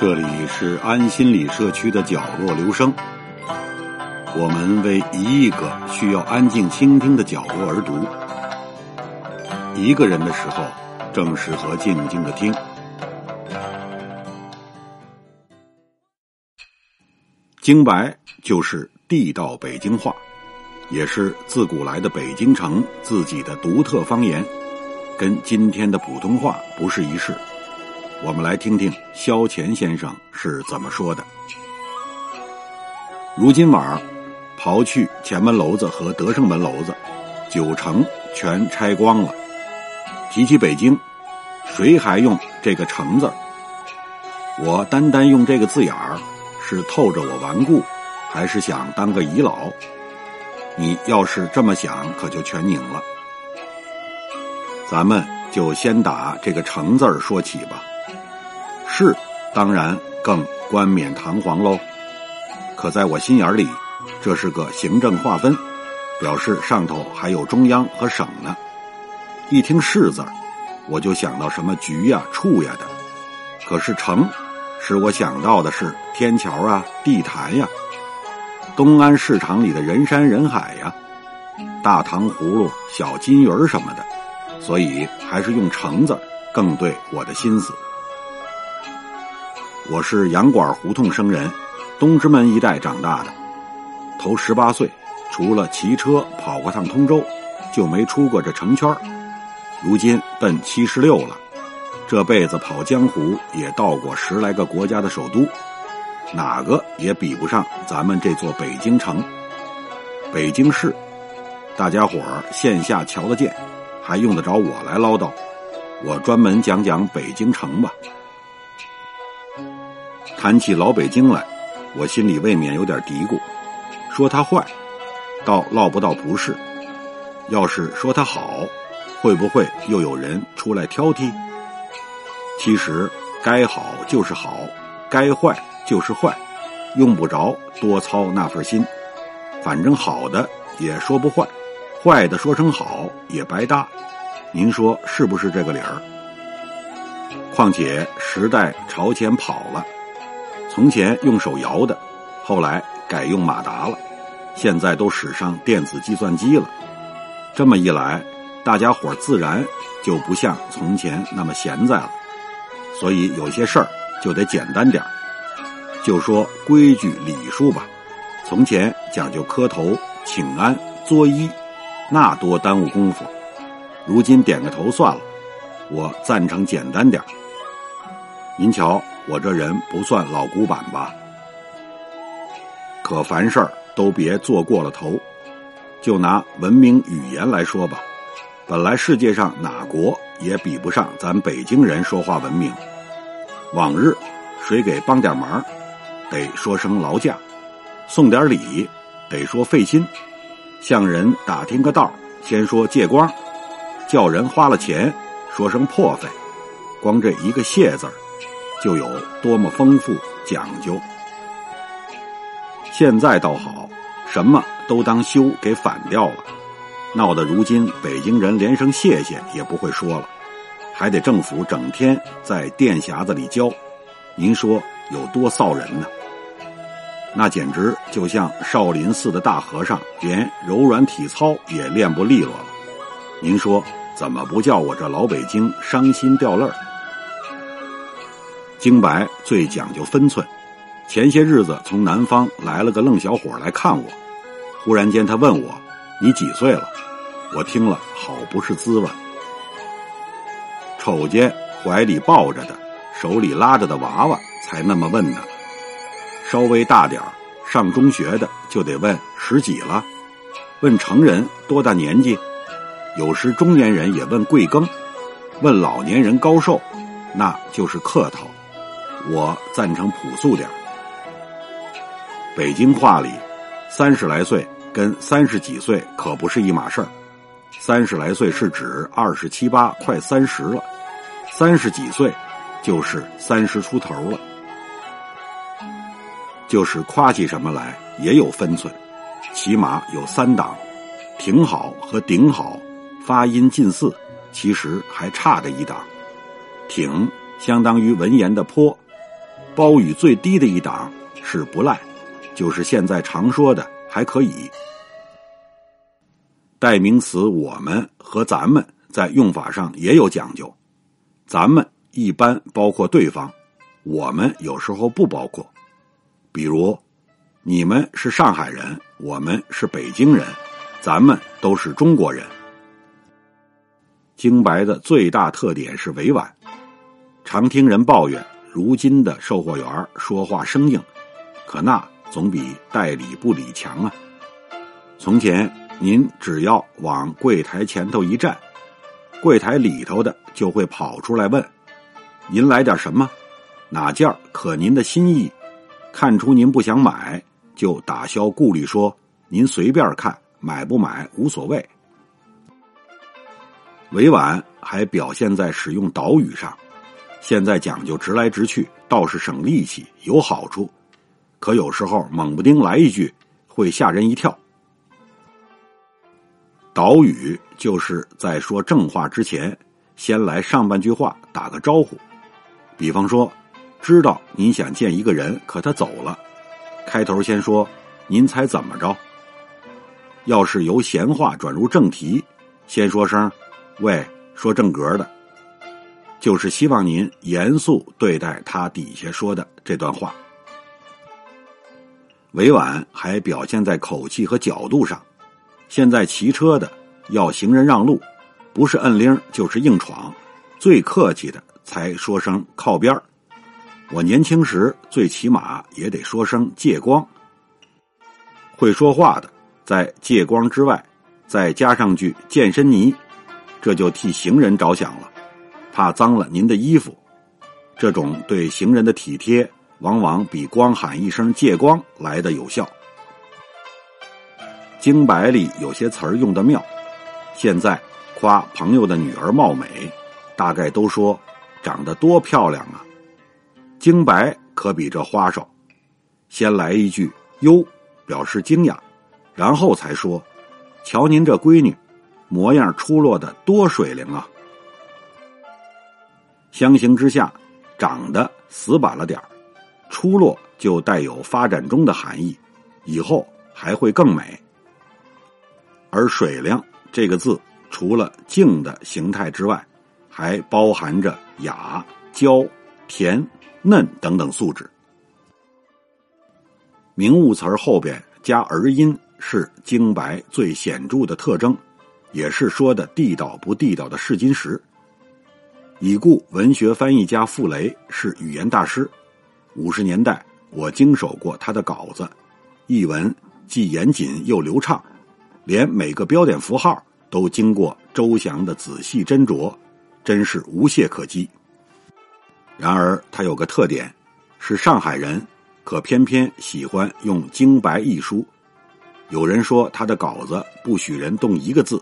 这里是安心理社区的角落留声，我们为一亿个需要安静倾听的角落而读。一个人的时候，正适合静静的听。京白就是地道北京话，也是自古来的北京城自己的独特方言，跟今天的普通话不是一世。我们来听听萧乾先生是怎么说的。如今晚儿，刨去前门楼子和德胜门楼子，九城全拆光了。提起北京，谁还用这个“城”字？我单单用这个字眼儿，是透着我顽固，还是想当个遗老？你要是这么想，可就全拧了。咱们就先打这个“城”字儿说起吧。是，当然更冠冕堂皇喽。可在我心眼里，这是个行政划分，表示上头还有中央和省呢。一听“市”字我就想到什么局呀、处呀的。可是“城”，使我想到的是天桥啊、地坛呀、东安市场里的人山人海呀、大糖葫芦、小金鱼儿什么的。所以还是用“城”字更对我的心思。我是杨馆胡同生人，东直门一带长大的。头十八岁，除了骑车跑过趟通州，就没出过这城圈如今奔七十六了，这辈子跑江湖也到过十来个国家的首都，哪个也比不上咱们这座北京城。北京市，大家伙儿线下瞧得见，还用得着我来唠叨？我专门讲讲北京城吧。谈起老北京来，我心里未免有点嘀咕：说它坏，倒落不到不是；要是说它好，会不会又有人出来挑剔？其实该好就是好，该坏就是坏，用不着多操那份心。反正好的也说不坏，坏的说成好也白搭。您说是不是这个理儿？况且时代朝前跑了。从前用手摇的，后来改用马达了，现在都使上电子计算机了。这么一来，大家伙自然就不像从前那么闲在了。所以有些事儿就得简单点儿就说规矩礼数吧。从前讲究磕头、请安、作揖，那多耽误功夫。如今点个头算了。我赞成简单点儿您瞧。我这人不算老古板吧，可凡事都别做过了头。就拿文明语言来说吧，本来世界上哪国也比不上咱北京人说话文明。往日谁给帮点忙，得说声劳驾；送点礼，得说费心；向人打听个道，先说借光；叫人花了钱，说声破费。光这一个谢字儿。就有多么丰富讲究。现在倒好，什么都当修给反掉了，闹得如今北京人连声谢谢也不会说了，还得政府整天在电匣子里教，您说有多臊人呢？那简直就像少林寺的大和尚，连柔软体操也练不利落了。您说怎么不叫我这老北京伤心掉泪儿？京白最讲究分寸。前些日子从南方来了个愣小伙来看我，忽然间他问我：“你几岁了？”我听了好不是滋味。瞅见怀里抱着的、手里拉着的娃娃，才那么问呢。稍微大点上中学的就得问十几了。问成人多大年纪？有时中年人也问贵庚。问老年人高寿，那就是客套。我赞成朴素点北京话里，三十来岁跟三十几岁可不是一码事儿。三十来岁是指二十七八，快三十了；三十几岁就是三十出头了。就是夸起什么来也有分寸，起码有三档：挺好和顶好，发音近似，其实还差着一档。挺相当于文言的颇。褒语最低的一档是不赖，就是现在常说的还可以。代名词“我们”和“咱们”在用法上也有讲究，“咱们”一般包括对方，“我们”有时候不包括。比如，你们是上海人，我们是北京人，咱们都是中国人。京白的最大特点是委婉，常听人抱怨，如今的售货员说话生硬，可那总比代理不理强啊。从前，您只要往柜台前头一站，柜台里头的就会跑出来问：“您来点什么？哪件可您的心意？看出您不想买，就打消顾虑，说您随便看，买不买无所谓。”委婉还表现在使用导语上，现在讲究直来直去，倒是省力气，有好处。可有时候猛不丁来一句，会吓人一跳。导语就是在说正话之前，先来上半句话打个招呼。比方说，知道您想见一个人，可他走了，开头先说：“您猜怎么着？”要是由闲话转入正题，先说声。喂，说正格的，就是希望您严肃对待他底下说的这段话。委婉还表现在口气和角度上。现在骑车的要行人让路，不是摁铃就是硬闯，最客气的才说声靠边我年轻时最起码也得说声借光。会说话的在借光之外，再加上句健身泥。这就替行人着想了，怕脏了您的衣服。这种对行人的体贴，往往比光喊一声“借光”来的有效。京白里有些词儿用的妙，现在夸朋友的女儿貌美，大概都说长得多漂亮啊。京白可比这花哨，先来一句“哟”，表示惊讶，然后才说：“瞧您这闺女。”模样出落的多水灵啊！相形之下，长得死板了点出落就带有发展中的含义，以后还会更美。而“水灵”这个字，除了静的形态之外，还包含着雅、娇、甜、嫩等等素质。名物词后边加儿音，是精白最显著的特征。也是说的地道不地道的试金石。已故文学翻译家傅雷是语言大师。五十年代，我经手过他的稿子，译文既严谨又流畅，连每个标点符号都经过周详的仔细斟酌，真是无懈可击。然而，他有个特点，是上海人，可偏偏喜欢用京白译书。有人说他的稿子不许人动一个字。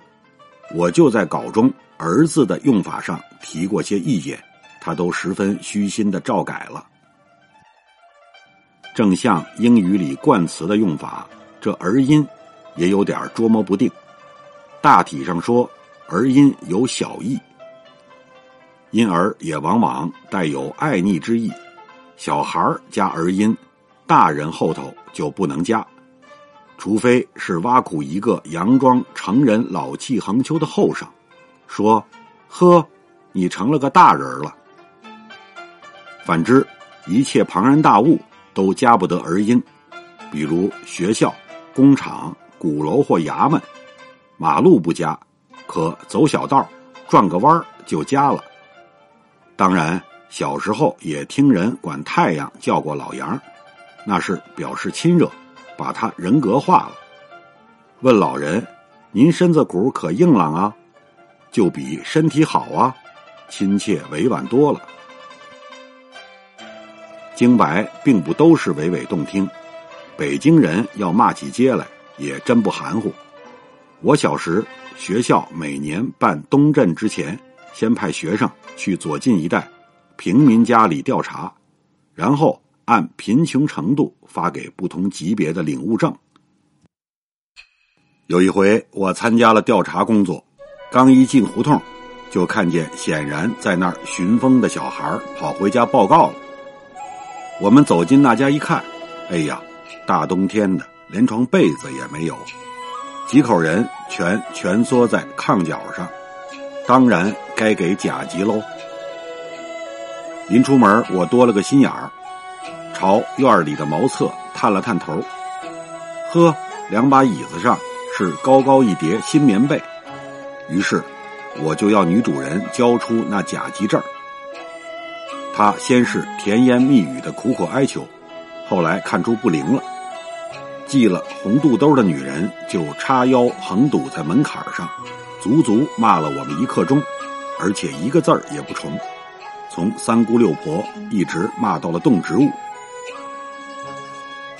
我就在稿中“儿子”的用法上提过些意见，他都十分虚心的照改了。正像英语里冠词的用法，这儿音也有点捉摸不定。大体上说，儿音有小意，因而也往往带有爱昵之意。小孩加儿音，大人后头就不能加。除非是挖苦一个佯装成人、老气横秋的后生，说：“呵，你成了个大人了。”反之，一切庞然大物都加不得儿音，比如学校、工厂、鼓楼或衙门，马路不加，可走小道、转个弯就加了。当然，小时候也听人管太阳叫过老杨，那是表示亲热。把他人格化了。问老人：“您身子骨可硬朗啊？”就比身体好啊，亲切委婉多了。京白并不都是娓娓动听，北京人要骂起街来也真不含糊。我小时学校每年办东镇之前，先派学生去左近一带平民家里调查，然后。按贫穷程度发给不同级别的领物证。有一回，我参加了调查工作，刚一进胡同，就看见显然在那儿寻风的小孩跑回家报告了。我们走进那家一看，哎呀，大冬天的，连床被子也没有，几口人全蜷缩在炕角上，当然该给甲级喽。临出门，我多了个心眼儿，朝院里的茅厕探了探头，呵，两把椅子上是高高一叠新棉被，于是我就要女主人交出那甲级证儿。他先是甜言蜜语的苦苦哀求，后来看出不灵了，系了红肚兜的女人就叉腰横堵在门槛上，足足骂了我们一刻钟，而且一个字儿也不重，从三姑六婆一直骂到了动植物。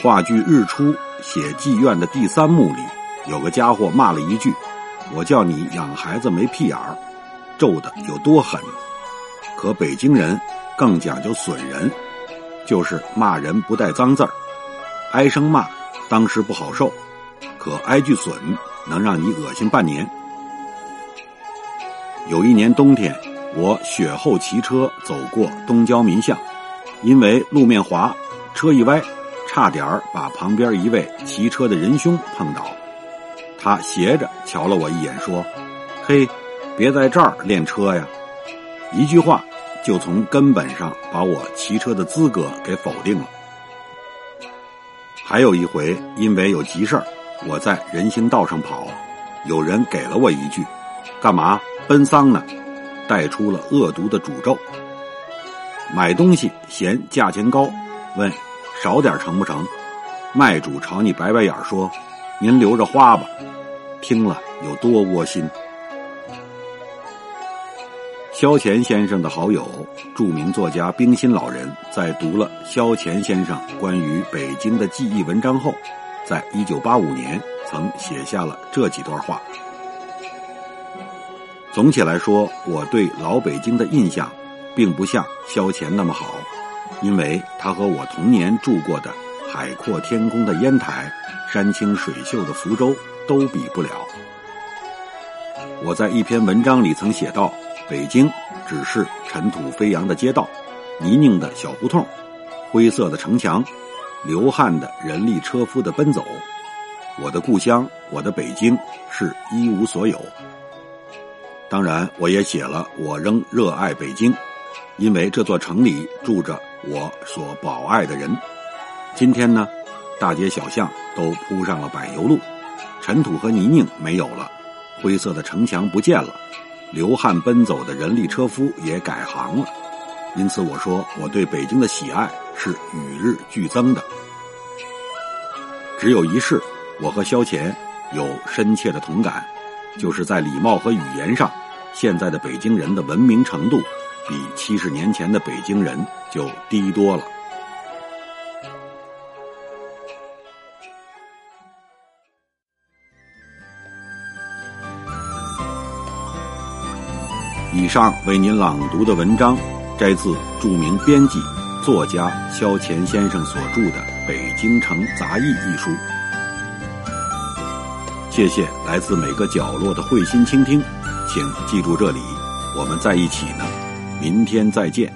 话剧日出写妓院的第三幕里，有个家伙骂了一句：“我叫你养孩子没屁眼儿”，咒的有多狠？可北京人。更讲究损人，就是骂人不带脏字儿，挨声骂当时不好受，可挨句损能让你恶心半年。有一年冬天，我雪后骑车走过东郊民巷，因为路面滑，车一歪，差点把旁边一位骑车的仁兄碰倒。他斜着瞧了我一眼，说：“嘿，别在这儿练车呀！”一句话。就从根本上把我骑车的资格给否定了。还有一回，因为有急事儿，我在人行道上跑，有人给了我一句：“干嘛奔丧呢？”带出了恶毒的诅咒。买东西嫌价钱高，问少点成不成？卖主朝你摆摆眼说：“您留着花吧。”听了有多窝心。萧乾先生的好友、著名作家冰心老人，在读了萧乾先生关于北京的记忆文章后，在一九八五年曾写下了这几段话。总体来说，我对老北京的印象，并不像萧乾那么好，因为他和我童年住过的海阔天空的烟台、山清水秀的福州都比不了。我在一篇文章里曾写道。北京只是尘土飞扬的街道，泥泞的小胡同，灰色的城墙，流汗的人力车夫的奔走。我的故乡，我的北京，是一无所有。当然，我也写了，我仍热爱北京，因为这座城里住着我所保爱的人。今天呢，大街小巷都铺上了柏油路，尘土和泥泞没有了，灰色的城墙不见了。流汗奔走的人力车夫也改行了，因此我说我对北京的喜爱是与日俱增的。只有一事，我和萧乾有深切的同感，就是在礼貌和语言上，现在的北京人的文明程度比七十年前的北京人就低多了。以上为您朗读的文章，摘自著名编辑、作家萧乾先生所著的《北京城杂艺》一书。谢谢来自每个角落的慧心倾听，请记住这里，我们在一起呢，明天再见。